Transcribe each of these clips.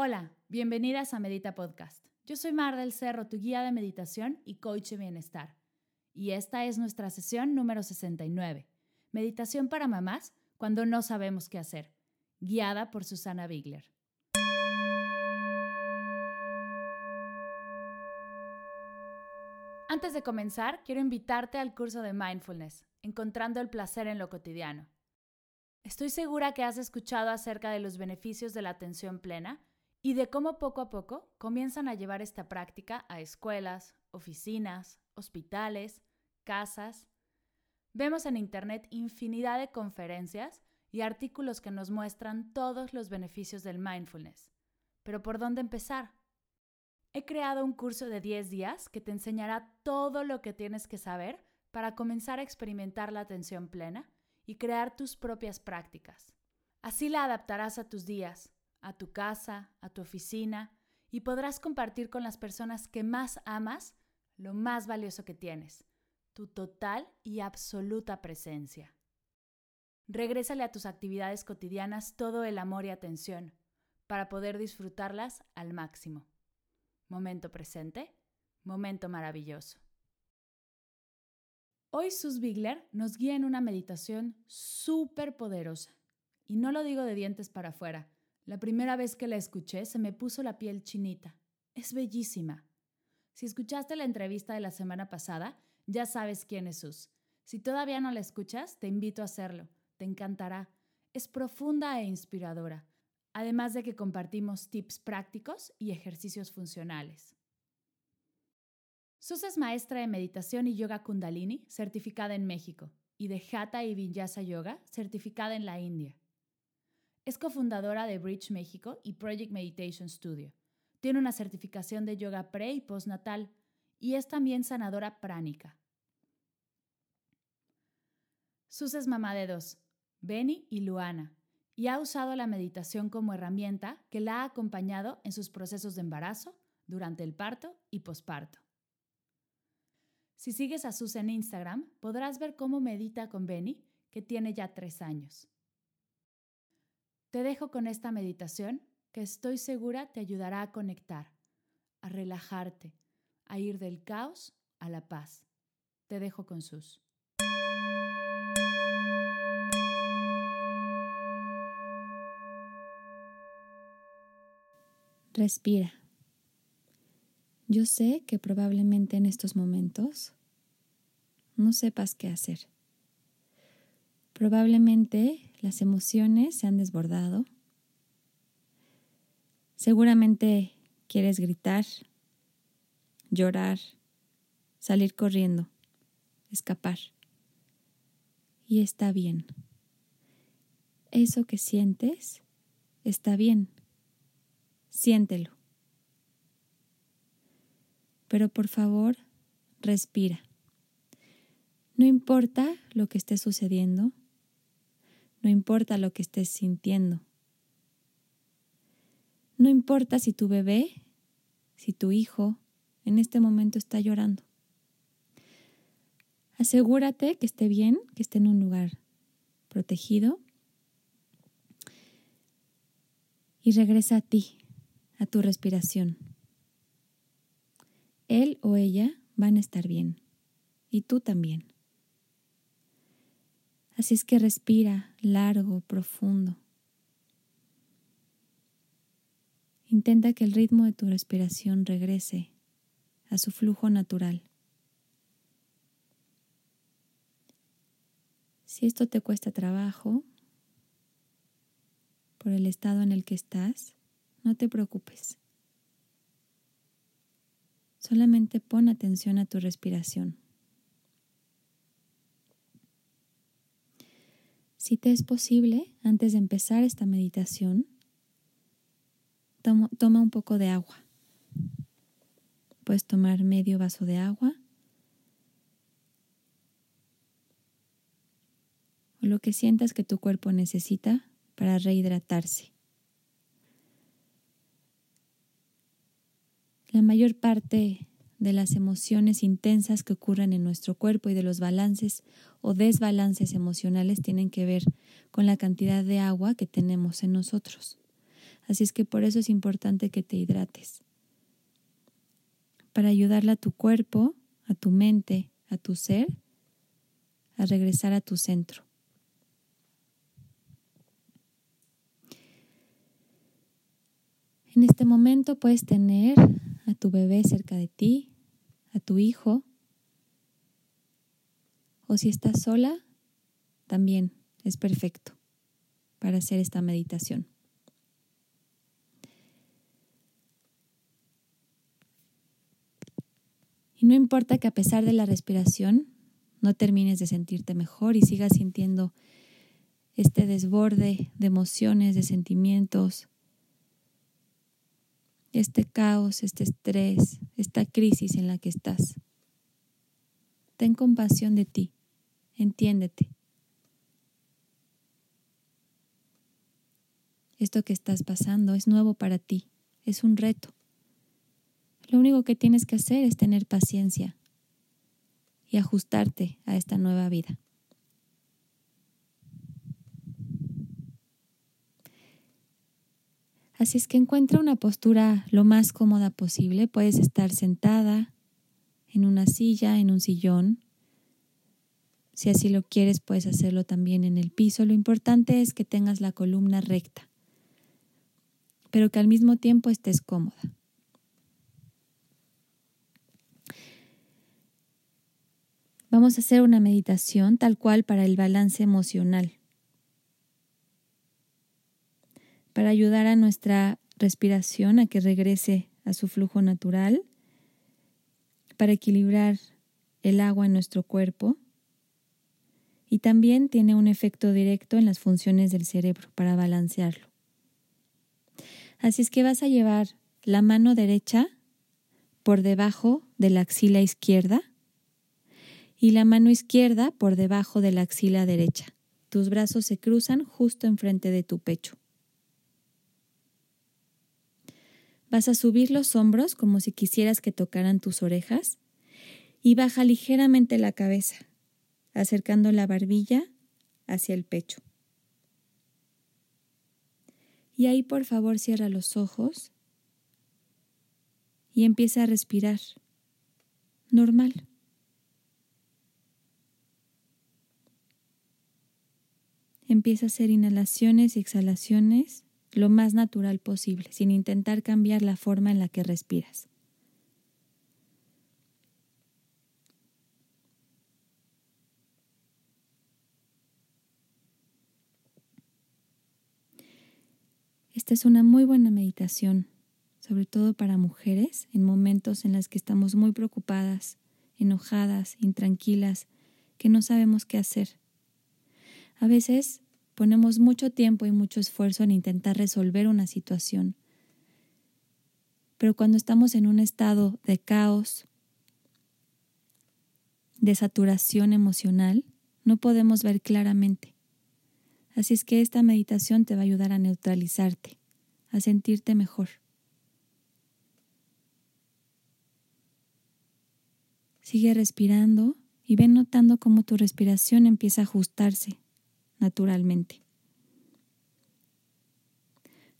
Hola, bienvenidas a Medita Podcast. Yo soy Mar del Cerro, tu guía de meditación y coach de bienestar. Y esta es nuestra sesión número 69, Meditación para mamás cuando no sabemos qué hacer, guiada por Susana Bigler. Antes de comenzar, quiero invitarte al curso de Mindfulness, Encontrando el Placer en lo Cotidiano. Estoy segura que has escuchado acerca de los beneficios de la atención plena y de cómo poco a poco comienzan a llevar esta práctica a escuelas, oficinas, hospitales, casas. Vemos en Internet infinidad de conferencias y artículos que nos muestran todos los beneficios del mindfulness. Pero ¿por dónde empezar? He creado un curso de 10 días que te enseñará todo lo que tienes que saber para comenzar a experimentar la atención plena y crear tus propias prácticas. Así la adaptarás a tus días, a tu casa, a tu oficina y podrás compartir con las personas que más amas lo más valioso que tienes, tu total y absoluta presencia. Regrésale a tus actividades cotidianas todo el amor y atención para poder disfrutarlas al máximo. Momento presente, momento maravilloso. Hoy Sus Bigler nos guía en una meditación súper poderosa. Y no lo digo de dientes para afuera, la primera vez que la escuché se me puso la piel chinita. Es bellísima. Si escuchaste la entrevista de la semana pasada, ya sabes quién es Sus. Si todavía no la escuchas, te invito a hacerlo. Te encantará. Es profunda e inspiradora, además de que compartimos tips prácticos y ejercicios funcionales. Sus es maestra de meditación y yoga kundalini, certificada en México, y de Hatha y Vinyasa Yoga, certificada en la India. Es cofundadora de Bridge México y Project Meditation Studio. Tiene una certificación de yoga pre y postnatal y es también sanadora pránica. Sus es mamá de dos, Benny y Luana, y ha usado la meditación como herramienta que la ha acompañado en sus procesos de embarazo, durante el parto y posparto. Si sigues a Sus en Instagram, podrás ver cómo medita con Benny, que tiene ya tres años. Te dejo con esta meditación que estoy segura te ayudará a conectar, a relajarte, a ir del caos a la paz. Te dejo con sus. Respira. Yo sé que probablemente en estos momentos no sepas qué hacer. Probablemente las emociones se han desbordado. Seguramente quieres gritar, llorar, salir corriendo, escapar. Y está bien. Eso que sientes está bien. Siéntelo. Pero por favor, respira. No importa lo que esté sucediendo, no importa lo que estés sintiendo. No importa si tu bebé, si tu hijo en este momento está llorando. Asegúrate que esté bien, que esté en un lugar protegido y regresa a ti, a tu respiración. Él o ella van a estar bien y tú también. Así es que respira largo, profundo. Intenta que el ritmo de tu respiración regrese a su flujo natural. Si esto te cuesta trabajo por el estado en el que estás, no te preocupes. Solamente pon atención a tu respiración. Si te es posible, antes de empezar esta meditación, toma, un poco de agua. Puedes tomar medio vaso de agua o lo que sientas que tu cuerpo necesita para rehidratarse. La mayor parte de las emociones intensas que ocurren en nuestro cuerpo y de los balances o desbalances emocionales tienen que ver con la cantidad de agua que tenemos en nosotros. Así es que por eso es importante que te hidrates. Para ayudarle a tu cuerpo, a tu mente, a tu ser, a regresar a tu centro. En este momento puedes tener a tu bebé cerca de ti, a tu hijo, o si estás sola, también es perfecto para hacer esta meditación. Y no importa que a pesar de la respiración no termines de sentirte mejor y sigas sintiendo este desborde de emociones, de sentimientos, este caos, este estrés, esta crisis en la que estás. Ten compasión de ti, entiéndete. Esto que estás pasando es nuevo para ti, es un reto. Lo único que tienes que hacer es tener paciencia y ajustarte a esta nueva vida. Así es que encuentra una postura lo más cómoda posible. Puedes estar sentada en una silla, en un sillón. Si así lo quieres, puedes hacerlo también en el piso. Lo importante es que tengas la columna recta, pero que al mismo tiempo estés cómoda. Vamos a hacer una meditación tal cual para el balance emocional, para ayudar a nuestra respiración a que regrese a su flujo natural, para equilibrar el agua en nuestro cuerpo y también tiene un efecto directo en las funciones del cerebro para balancearlo. Así es que vas a llevar la mano derecha por debajo de la axila izquierda y la mano izquierda por debajo de la axila derecha. Tus brazos se cruzan justo enfrente de tu pecho. Vas a subir los hombros como si quisieras que tocaran tus orejas y baja ligeramente la cabeza, acercando la barbilla hacia el pecho. Y ahí por favor cierra los ojos y empieza a respirar normal. Empieza a hacer inhalaciones y exhalaciones lo más natural posible, sin intentar cambiar la forma en la que respiras. Esta es una muy buena meditación, sobre todo para mujeres en momentos en los que estamos muy preocupadas, enojadas, intranquilas, que no sabemos qué hacer. A veces ponemos mucho tiempo y mucho esfuerzo en intentar resolver una situación, pero cuando estamos en un estado de caos, de saturación emocional, no podemos ver claramente. Así es que esta meditación te va a ayudar a neutralizarte, a sentirte mejor. Sigue respirando y ven notando cómo tu respiración empieza a ajustarse naturalmente.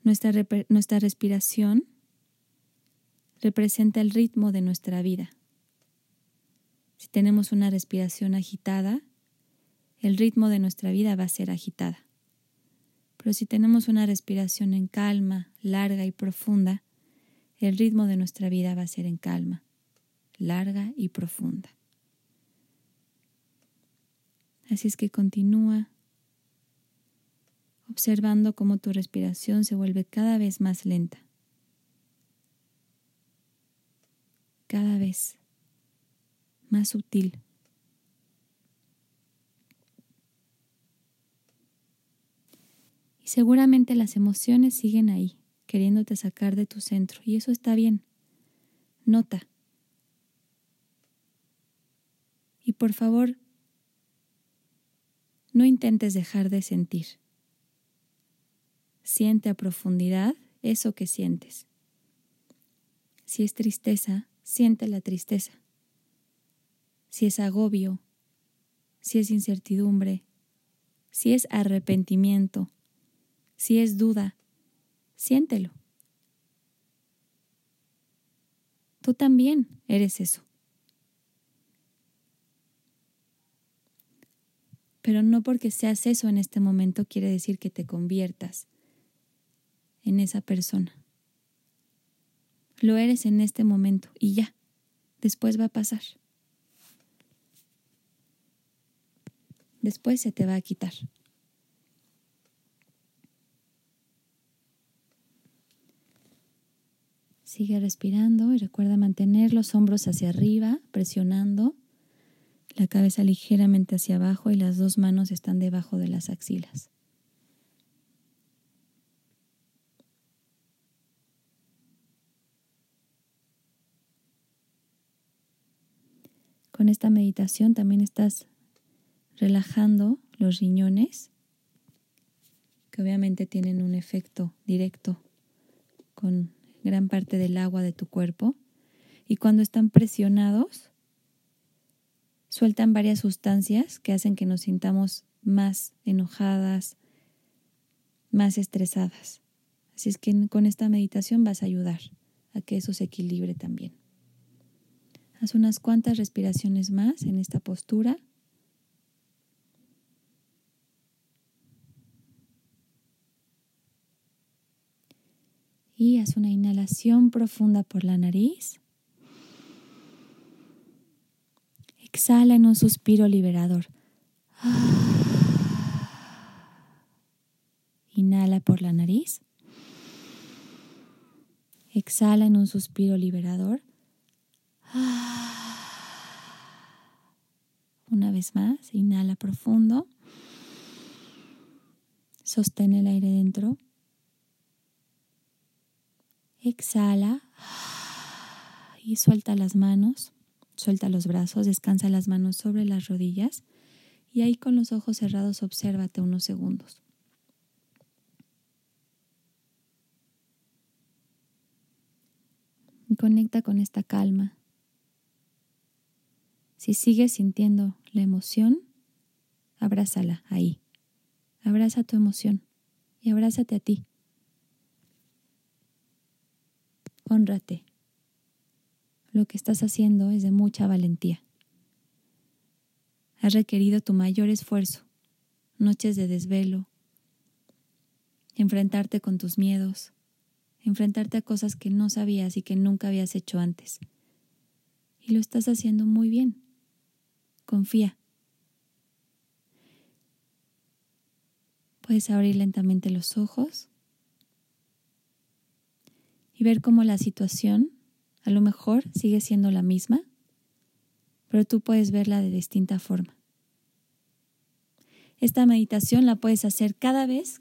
Nuestra, nuestra respiración representa el ritmo de nuestra vida. Si tenemos una respiración agitada, el ritmo de nuestra vida va a ser agitada. Pero si tenemos una respiración en calma, larga y profunda, el ritmo de nuestra vida va a ser en calma, larga y profunda. Así es que continúa observando cómo tu respiración se vuelve cada vez más lenta. Cada vez más sutil. Y seguramente las emociones siguen ahí, queriéndote sacar de tu centro. Y eso está bien. Nota. Y por favor, no intentes dejar de sentir. Siente a profundidad eso que sientes. Si es tristeza, siente la tristeza. Si es agobio, si es incertidumbre, si es arrepentimiento, si es duda, Siéntelo. Tú también eres eso. Pero no porque seas eso en este momento quiere decir que te conviertas en esa persona. Lo eres en este momento y ya, después va a pasar. Después se te va a quitar. Sigue respirando y recuerda mantener los hombros hacia arriba, presionando, la cabeza ligeramente hacia abajo y las dos manos están debajo de las axilas. Con esta meditación también estás relajando los riñones, que obviamente tienen un efecto directo con gran parte del agua de tu cuerpo. Y cuando están presionados, sueltan varias sustancias que hacen que nos sintamos más enojadas, más estresadas. Así es que con esta meditación vas a ayudar a que eso se equilibre también. Haz unas cuantas respiraciones más en esta postura. Y haz una inhalación profunda por la nariz. Exhala en un suspiro liberador. Inhala por la nariz. Exhala en un suspiro liberador. Una vez más, inhala profundo. Sostén el aire dentro. Exhala y suelta las manos, suelta los brazos, descansa las manos sobre las rodillas y ahí con los ojos cerrados obsérvate unos segundos. Y conecta con esta calma. Si sigues sintiendo la emoción, abrázala ahí. Abraza tu emoción y abrázate a ti. Honrate. Lo que estás haciendo es de mucha valentía. Has requerido tu mayor esfuerzo, noches de desvelo, enfrentarte con tus miedos, enfrentarte a cosas que no sabías y que nunca habías hecho antes. Y lo estás haciendo muy bien. Confía. Puedes abrir lentamente los ojos y ver cómo la situación a lo mejor sigue siendo la misma, pero tú puedes verla de distinta forma. Esta meditación la puedes hacer cada vez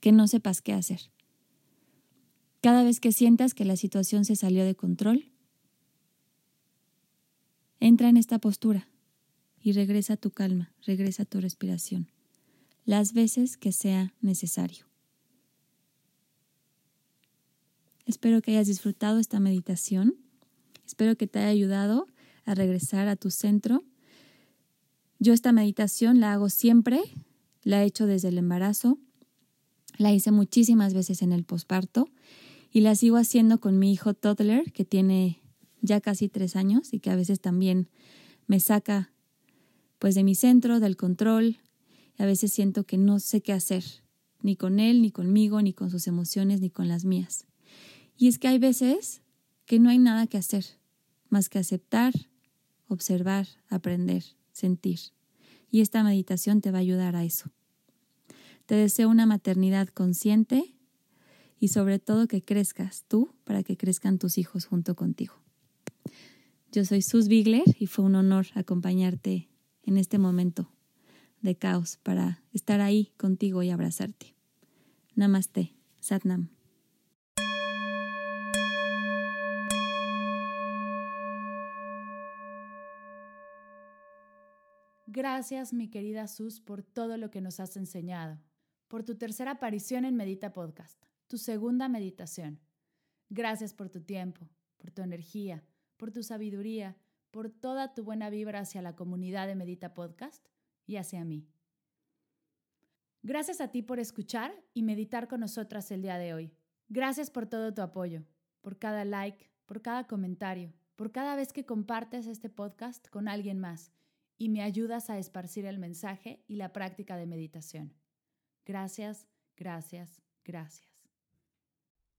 que no sepas qué hacer. Cada vez que sientas que la situación se salió de control, Entra en esta postura y regresa tu calma, regresa tu respiración, las veces que sea necesario. Espero que hayas disfrutado esta meditación, espero que te haya ayudado a regresar a tu centro. Yo esta meditación la hago siempre, la he hecho desde el embarazo, la hice muchísimas veces en el posparto y la sigo haciendo con mi hijo toddler que tiene ya casi tres años y que a veces también me saca pues de mi centro, del control, y a veces siento que no sé qué hacer, ni con él, ni conmigo, ni con sus emociones, ni con las mías. Y es que hay veces que no hay nada que hacer, más que aceptar, observar, aprender, sentir. Y esta meditación te va a ayudar a eso. Te deseo una maternidad consciente y sobre todo que crezcas tú para que crezcan tus hijos junto contigo. Yo soy Sus Bigler y fue un honor acompañarte en este momento de caos para estar ahí contigo y abrazarte. Namaste, Satnam. Gracias, mi querida Sus, por todo lo que nos has enseñado, por tu tercera aparición en Medita Podcast, tu segunda meditación. Gracias por tu tiempo, por tu energía por tu sabiduría, por toda tu buena vibra hacia la comunidad de Medita Podcast y hacia mí. Gracias a ti por escuchar y meditar con nosotras el día de hoy. Gracias por todo tu apoyo, por cada like, por cada comentario, por cada vez que compartes este podcast con alguien más y me ayudas a esparcir el mensaje y la práctica de meditación. Gracias, gracias, gracias.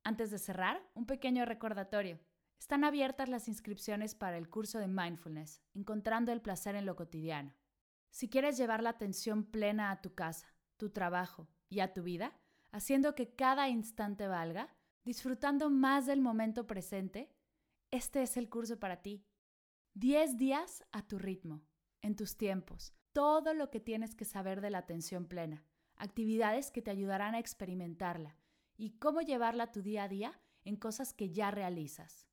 Antes de cerrar, un pequeño recordatorio. Están abiertas las inscripciones para el curso de mindfulness, encontrando el placer en lo cotidiano. Si quieres llevar la atención plena a tu casa, tu trabajo y a tu vida, haciendo que cada instante valga, disfrutando más del momento presente, este es el curso para ti. 10 días a tu ritmo, en tus tiempos, todo lo que tienes que saber de la atención plena, actividades que te ayudarán a experimentarla y cómo llevarla a tu día a día en cosas que ya realizas.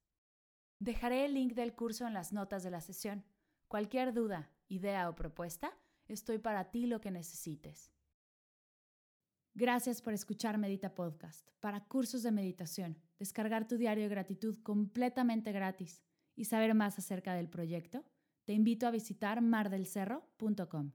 Dejaré el link del curso en las notas de la sesión. Cualquier duda, idea o propuesta, estoy para ti lo que necesites. Gracias por escuchar Medita Podcast. Para cursos de meditación, descargar tu diario de gratitud completamente gratis y saber más acerca del proyecto, te invito a visitar mardelcerro.com.